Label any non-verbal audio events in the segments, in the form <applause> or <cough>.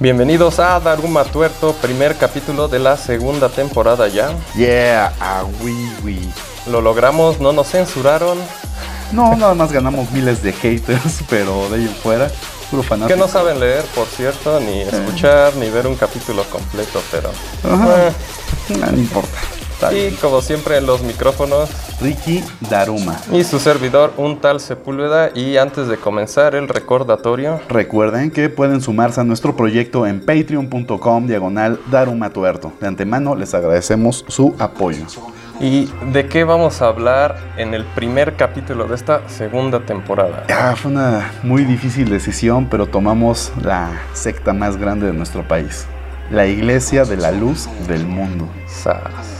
Bienvenidos a Daruma Tuerto, primer capítulo de la segunda temporada ya. Yeah, a wee wee. Lo logramos, no nos censuraron. No, nada más ganamos miles de haters, <laughs> pero de ahí en fuera, puro fanático. Que no saben leer, por cierto, ni escuchar, ni ver un capítulo completo, pero... Ajá. eh, No, no importa. Y como siempre en los micrófonos Ricky Daruma. y su servidor, un tal Sepúlveda. Y antes de comenzar el recordatorio, Recuerden que pueden sumarse a nuestro proyecto en patreon.com diagonal Daruma Tuerto. De antemano les agradecemos su apoyo. ¿y de qué vamos a hablar en el primer capítulo de esta segunda temporada? Ah, fue una muy difícil decisión, pero tomamos la secta más grande de nuestro país. La Iglesia de la Luz del Mundo. Sas.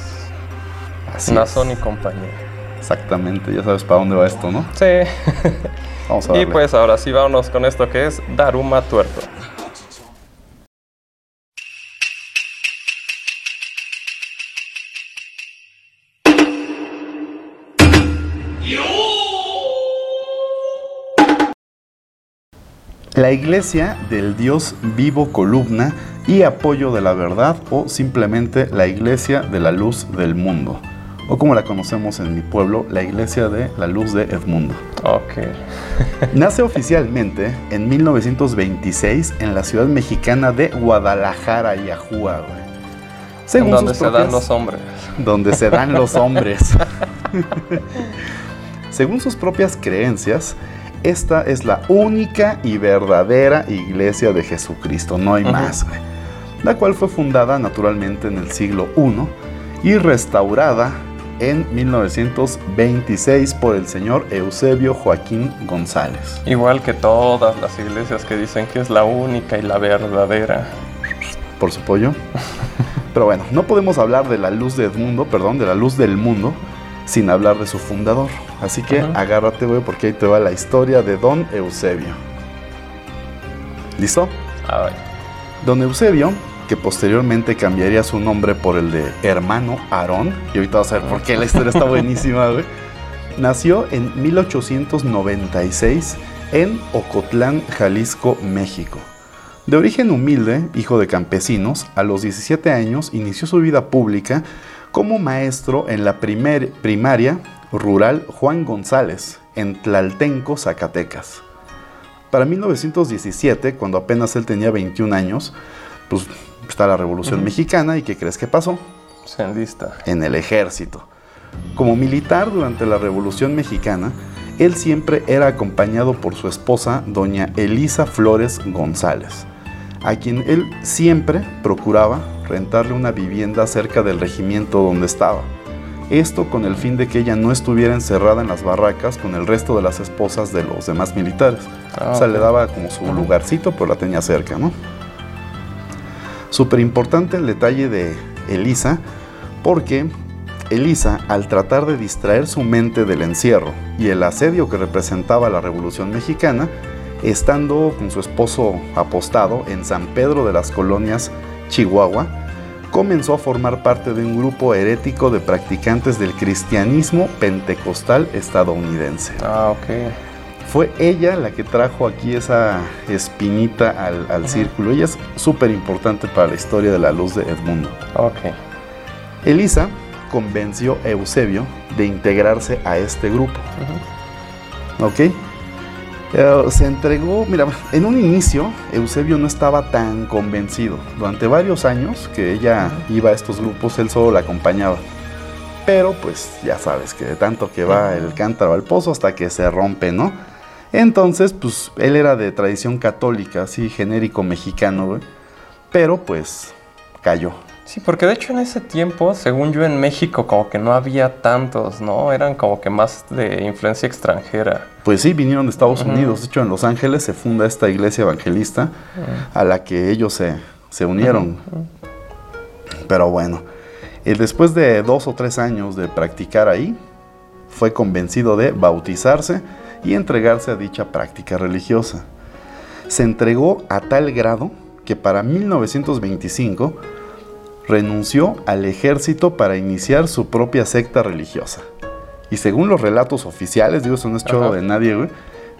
Así Nazón y compañía. Exactamente, ya sabes para dónde va esto, ¿no? Sí. <laughs> Vamos a y darle. pues ahora sí, vámonos con esto que es Daruma Tuerto. La iglesia del Dios vivo columna y apoyo de la verdad o simplemente la iglesia de la luz del mundo. O como la conocemos en mi pueblo, la iglesia de la luz de Edmundo. Ok. <laughs> Nace oficialmente en 1926 en la ciudad mexicana de Guadalajara, Yahua, güey. Según donde sus se dan propias- los hombres. donde se dan los <laughs> hombres. Según sus propias creencias, esta es la única y verdadera iglesia de Jesucristo, no hay más, güey. La cual fue fundada naturalmente en el siglo I y restaurada en 1926 por el señor Eusebio Joaquín González. Igual que todas las iglesias que dicen que es la única y la verdadera. por su pollo. <laughs> Pero bueno, no podemos hablar de la luz de Edmundo, perdón, de la luz del mundo, sin hablar de su fundador. Así que Ujú. agárrate, güey, porque ahí te va la historia de Don Eusebio. ¿Listo? A ver. Don Eusebio, que posteriormente cambiaría su nombre por el de hermano Aarón, y ahorita vas a ver por qué la historia está buenísima. Nació en 1896 en Ocotlán, Jalisco, México. De origen humilde, hijo de campesinos, a los 17 años inició su vida pública como maestro en la primer- primaria rural Juan González, en Tlaltenco, Zacatecas. Para 1917, cuando apenas él tenía 21 años, pues está la Revolución. Mexicana y ¿qué crees que pasó? Se enlista. en el ejército. Como militar durante la Revolución Mexicana, él siempre era acompañado por su esposa, doña Elisa Flores González, a quien él siempre procuraba rentarle una vivienda cerca del regimiento donde estaba. Esto con el fin de que ella no estuviera encerrada en las barracas con el resto de las esposas de los demás militares. Ah, O sea, ok. le daba como su lugarcito, pero la tenía cerca, ¿no? Súper importante el detalle de Elisa, porque Elisa, al tratar de distraer su mente del encierro y el asedio que representaba la Revolución Mexicana, estando con su esposo apostado en San Pedro de las Colonias, Chihuahua, comenzó a formar parte de un grupo herético de practicantes del cristianismo pentecostal estadounidense. Ah, ok. Fue ella la que trajo aquí esa espinita al, círculo. Ella es súper importante para la historia de la luz de Edmundo. Ok. Elisa convenció a Eusebio de integrarse a este grupo. Ujú. ¿Ok? Eh, se entregó, mira, en un inicio Eusebio no estaba tan convencido. Durante varios años que ella iba a estos grupos, él solo la acompañaba. Pero pues ya sabes que de tanto que va el cántaro al pozo hasta que se rompe, ¿no? Entonces, pues él era de tradición católica, así genérico mexicano, güey. Pero pues cayó. Sí, porque de hecho en ese tiempo, según yo en México, como que no había tantos, ¿no? Eran como que más de influencia extranjera. Pues sí, vinieron de Estados. Unidos. De hecho, en Los Ángeles se funda esta iglesia evangelista a la que ellos se, se unieron. Pero bueno, eh, después de dos o tres años de practicar ahí, fue convencido de bautizarse y entregarse a dicha práctica religiosa. Se entregó a tal grado que para 1925 renunció al ejército para iniciar su propia secta religiosa. Y según los relatos oficiales, digo, eso no es choro Ajá. de nadie, güey,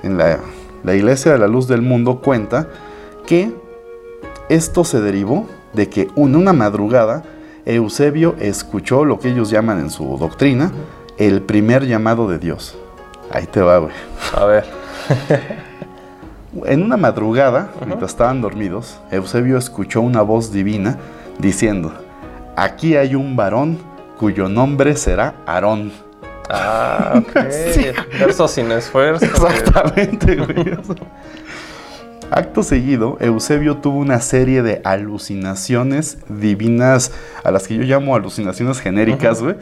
en la, la Iglesia de la Luz del Mundo cuenta que Esto se derivó de que en una madrugada Eusebio escuchó lo que ellos llaman en su doctrina el primer llamado de Dios. Ahí te va, güey. A ver. En una madrugada, mientras estaban dormidos, Eusebio escuchó una voz divina diciendo, aquí hay un varón cuyo nombre será Aarón. Ah, ok. <laughs> Sí. Verso sin esfuerzo. Exactamente, güey. Acto seguido, Eusebio tuvo una serie de alucinaciones divinas, a las que yo llamo alucinaciones genéricas, güey.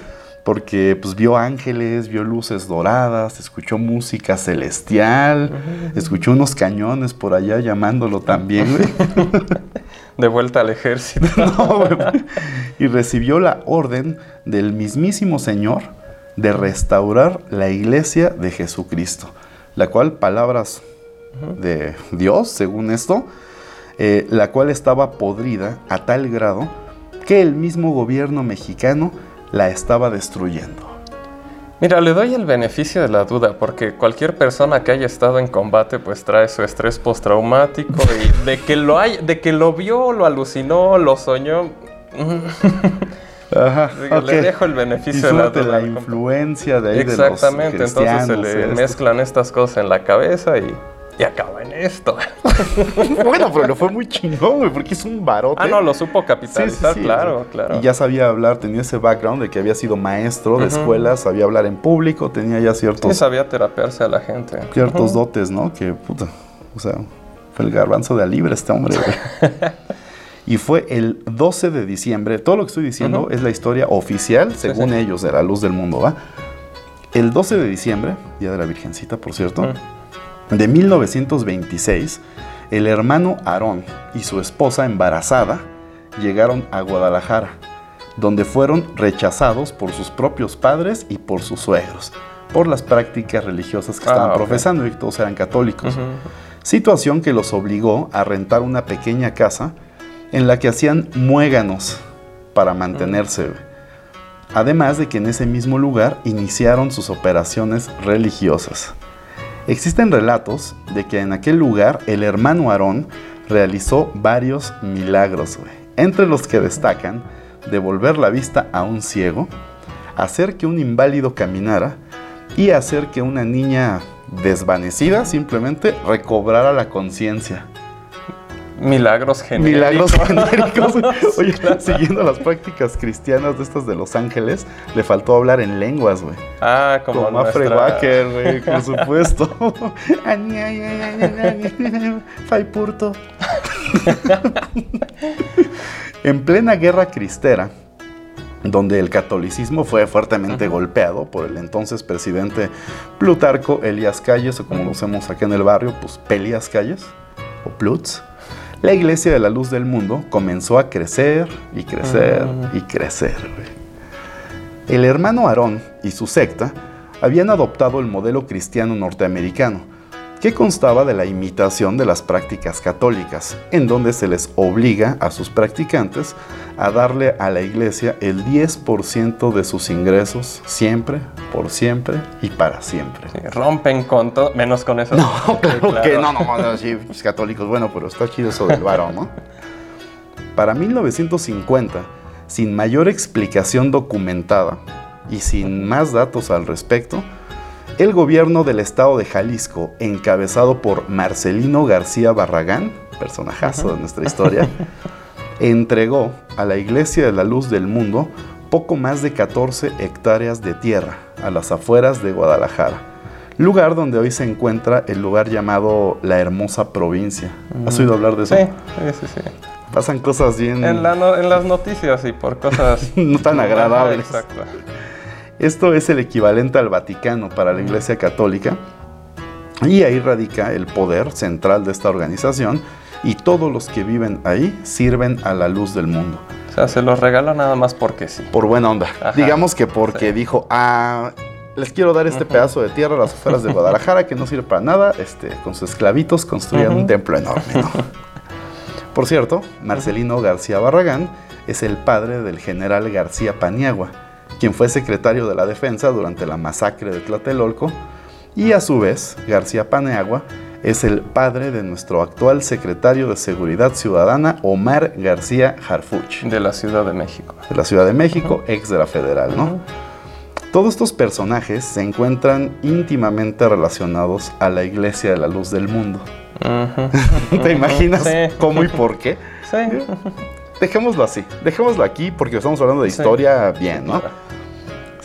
Porque pues vio ángeles, vio luces doradas, escuchó música celestial, escuchó unos cañones por allá llamándolo también, güey. <laughs> De vuelta al ejército. <laughs> No, güey. Y recibió la orden del mismísimo Señor de restaurar la iglesia de Jesucristo, la cual, palabras de Dios, según esto, eh, la cual estaba podrida a tal grado que el mismo gobierno mexicano la estaba destruyendo. Mira, le doy el beneficio de la duda, porque cualquier persona que haya estado en combate, pues trae su estrés postraumático y de que lo hay, de que lo vio, lo alucinó, lo soñó. Ajá, <laughs> Le dejo el beneficio de la duda. la influencia de ahí Exactamente, de los entonces se le esto. mezclan estas cosas en la cabeza y, y acaba esto. <laughs> bueno, pero lo fue muy chingón, güey, porque es un barote. ah, no, lo supo Sí, sí, capitalizar, sí, claro, claro. Y ya sabía hablar, tenía ese background de que había sido maestro de Ujú. escuela, sabía hablar en público, tenía ya Sí, ciertos, sabía terapearse a la gente. ciertos dotes, ¿no? Que, puta, o sea, fue el garbanzo de a libre este hombre, güey. <laughs> Y fue el 12 de diciembre, todo lo que estoy diciendo es la historia oficial, según sí. ellos, de la luz del mundo, ¿va? El 12 de diciembre, Día de la Virgencita, por cierto. De 1926, el hermano Aarón y su esposa embarazada llegaron a Guadalajara, donde fueron rechazados por sus propios padres y por sus suegros, por las prácticas religiosas que Ah, estaban profesando y que todos eran católicos. Situación que los obligó a rentar una pequeña casa en la que hacían muéganos para mantenerse. Además de que en ese mismo lugar iniciaron sus operaciones religiosas. Existen relatos de que en aquel lugar el hermano Aarón realizó varios milagros, entre los que destacan devolver la vista a un ciego, hacer que un inválido caminara y hacer que una niña desvanecida simplemente recobrara la conciencia. Milagros genéricos. Milagros genéricos. <laughs> Oye, siguiendo las prácticas cristianas de estas de Los Ángeles, le faltó hablar en lenguas, güey. Ah, como, Como nuestra- Wacker, güey, por supuesto. <laughs> Ani, ay, ay, ay, ay, ay, Fai purto. <laughs> en plena guerra cristera, donde el catolicismo fue fuertemente golpeado por el entonces presidente Plutarco Elías Calles, o como lo hacemos acá en el barrio, pues Pelías Calles, o Plutz, la Iglesia de la Luz del Mundo comenzó a crecer y crecer Mm. y crecer. El hermano Aarón y su secta habían adoptado el modelo cristiano norteamericano, que constaba de la imitación de las prácticas católicas, en donde se les obliga a sus practicantes a darle a la iglesia el 10% de sus ingresos siempre, por siempre y para siempre. Sí, rompen con todo, menos con eso. <laughs> No, claro que no, no, no, sí, pues, católicos, bueno, pero está chido eso del varón, ¿no? Para 1950, sin mayor explicación documentada y sin más datos al respecto, el gobierno del estado de Jalisco, encabezado por Marcelino García Barragán, personajazo de nuestra historia, <laughs> entregó a la Iglesia de la Luz del Mundo poco más de 14 hectáreas de tierra a las afueras de Guadalajara, lugar donde hoy se encuentra el lugar llamado la Hermosa Provincia. ¿Has oído hablar de eso? Sí, sí, sí. Pasan cosas bien En, la no- en las noticias y por cosas <laughs> no tan <laughs> agradables. Exacto. Esto es el equivalente al Vaticano para la Iglesia Católica. Y ahí radica el poder central de esta organización y todos los que viven ahí sirven a la luz del mundo. O sea, se los regala nada más porque sí. Por buena onda. Ajá. Digamos que porque Sí. dijo, ah, les quiero dar este pedazo de tierra a las afueras de Guadalajara que no sirve para nada. Este, con sus esclavitos construyeron un templo enorme. ¿no? Por cierto, Marcelino García Barragán es el padre del general García Paniagua, quien fue secretario de la defensa durante la masacre de Tlatelolco, y a su vez, García Paniagua es el padre de nuestro actual secretario de Seguridad Ciudadana, Omar García Harfuch, De la Ciudad de México. de la Ciudad de México, ex de la Federal, ¿no? Todos estos personajes se encuentran íntimamente relacionados a la Iglesia de la Luz del Mundo. <laughs> ¿Te imaginas Sí. cómo y por qué? Sí. Dejémoslo así, dejémoslo aquí porque estamos hablando de Sí. historia bien, ¿no?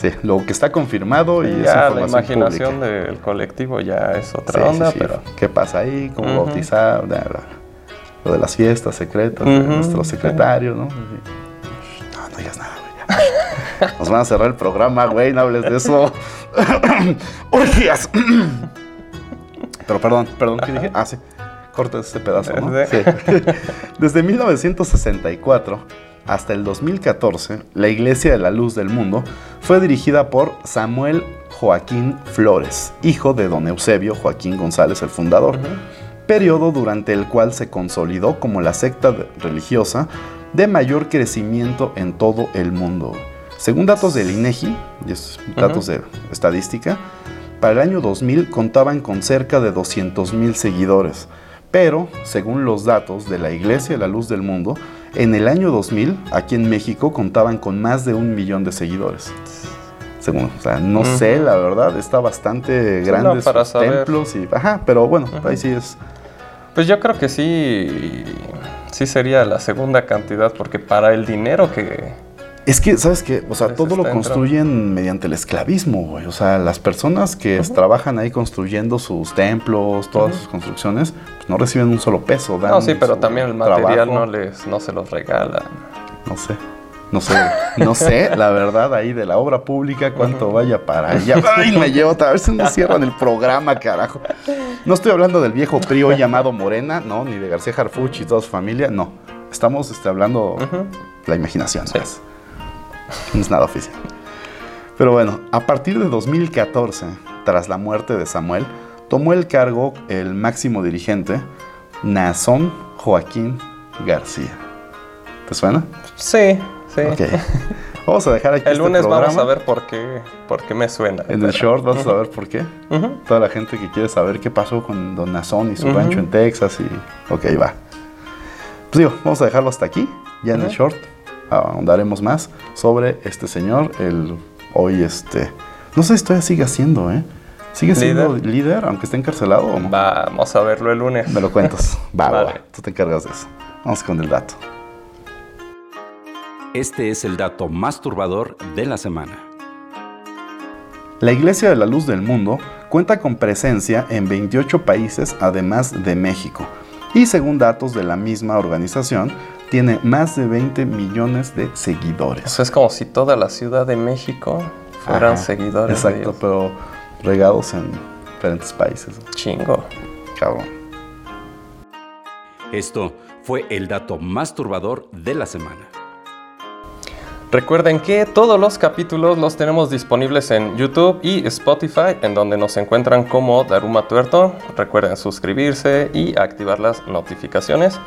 Sí, lo que está confirmado y es ya la información imaginación pública. del colectivo ya es otra sí, onda, sí. pero ¿Qué pasa ahí? ¿Cómo bautizar? Bla, bla. Lo de las fiestas secretas de Ujú, nuestro sí. secretario, ¿no? No, no digas nada, güey. <laughs> Nos van a cerrar el programa, güey, no hables de eso. <coughs> ¡Orgías! <coughs> Pero perdón, perdón, ¿qué dije? Ah, sí. Corta este pedazo, ¿no? <laughs> Desde 1964 hasta el 2014, la Iglesia de la Luz del Mundo fue dirigida por Samuel Joaquín Flores, hijo de don Eusebio Joaquín González, el fundador, periodo durante el cual se consolidó como la secta religiosa de mayor crecimiento en todo el mundo. Según datos del INEGI, y estos datos de estadística, para el año 2000 contaban con cerca de 200.000 seguidores, pero según los datos de la Iglesia de la Luz del Mundo, en el año 2000 aquí en México contaban con más de un millón de seguidores. Según, o sea, no sé, la verdad, está bastante Sí, grande no, para sus saber. templos y, ajá, pero bueno, Ujú. ahí sí es. pues yo creo que sí, sí sería la segunda cantidad, porque para el dinero que... Es que, ¿sabes qué? O sea, todo lo entrando. construyen mediante el esclavismo, güey. O sea, las personas que trabajan ahí construyendo sus templos, todas sus construcciones, pues no reciben un solo peso. dan No, sí, pero también el material trabajo. no, les, no se los regalan. No sé. No sé, no sé, la verdad, ahí de la obra pública, cuánto vaya para allá. Ay, me llevo, a ver si no cierran el programa, carajo. No estoy hablando del viejo PRI llamado Morena, no, ni de García Harfuch y toda su familia, no. Estamos este, hablando Ujú. la imaginación, Sí. <laughs> No es nada oficial. Pero bueno, a partir de 2014, tras la muerte de Samuel, tomó el cargo el máximo dirigente, Nazón Joaquín García. ¿Te suena? Sí, sí. Ok. Vamos a dejar aquí El este lunes vamos a ver por qué, por qué me suena. En el short vas a saber por qué. Toda la gente que quiere saber qué pasó con Don Nazón y su rancho en Texas y... Ok, va. Pues digo, vamos a dejarlo hasta aquí. Ya en el short ahondaremos más sobre este señor. El hoy este... No sé si todavía sigue haciendo, ¿eh? ¿Sigue siendo Líder. líder, aunque esté encarcelado o no? Vamos a verlo el lunes. Me lo cuentas. <laughs> Va, va, Vale. va. Tú te encargas de eso. Vamos con el dato. Este es el dato más turbador de la semana. La Iglesia de la Luz del Mundo cuenta con presencia en 28 países además de México y según datos de la misma organización tiene más de 20 millones de seguidores. Eso es como si toda la Ciudad de México fueran Ajá, seguidores. de Exacto, ellos. pero regados en diferentes países. Chingo. Cabrón. Esto fue el dato más turbador de la semana. Recuerden que todos los capítulos los tenemos disponibles en YouTube y Spotify, en donde nos encuentran como Daruma Tuerto. Recuerden suscribirse y activar las notificaciones.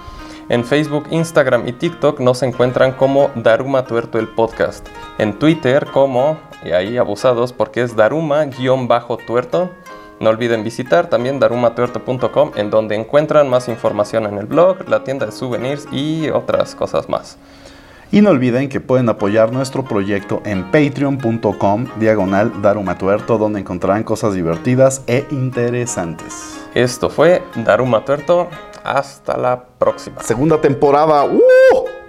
En Facebook, Instagram y TikTok nos encuentran como Daruma Tuerto el podcast. En Twitter como, y ahí abusados porque es Daruma-tuerto. No olviden visitar también darumatuerto.com en donde encuentran más información en el blog, la tienda de souvenirs y otras cosas más. Y no olviden que pueden apoyar nuestro proyecto en patreon.com diagonal darumatuerto donde encontrarán cosas divertidas e interesantes. Esto fue Daruma Tuerto. Hasta la próxima. Segunda temporada. ¡Uh!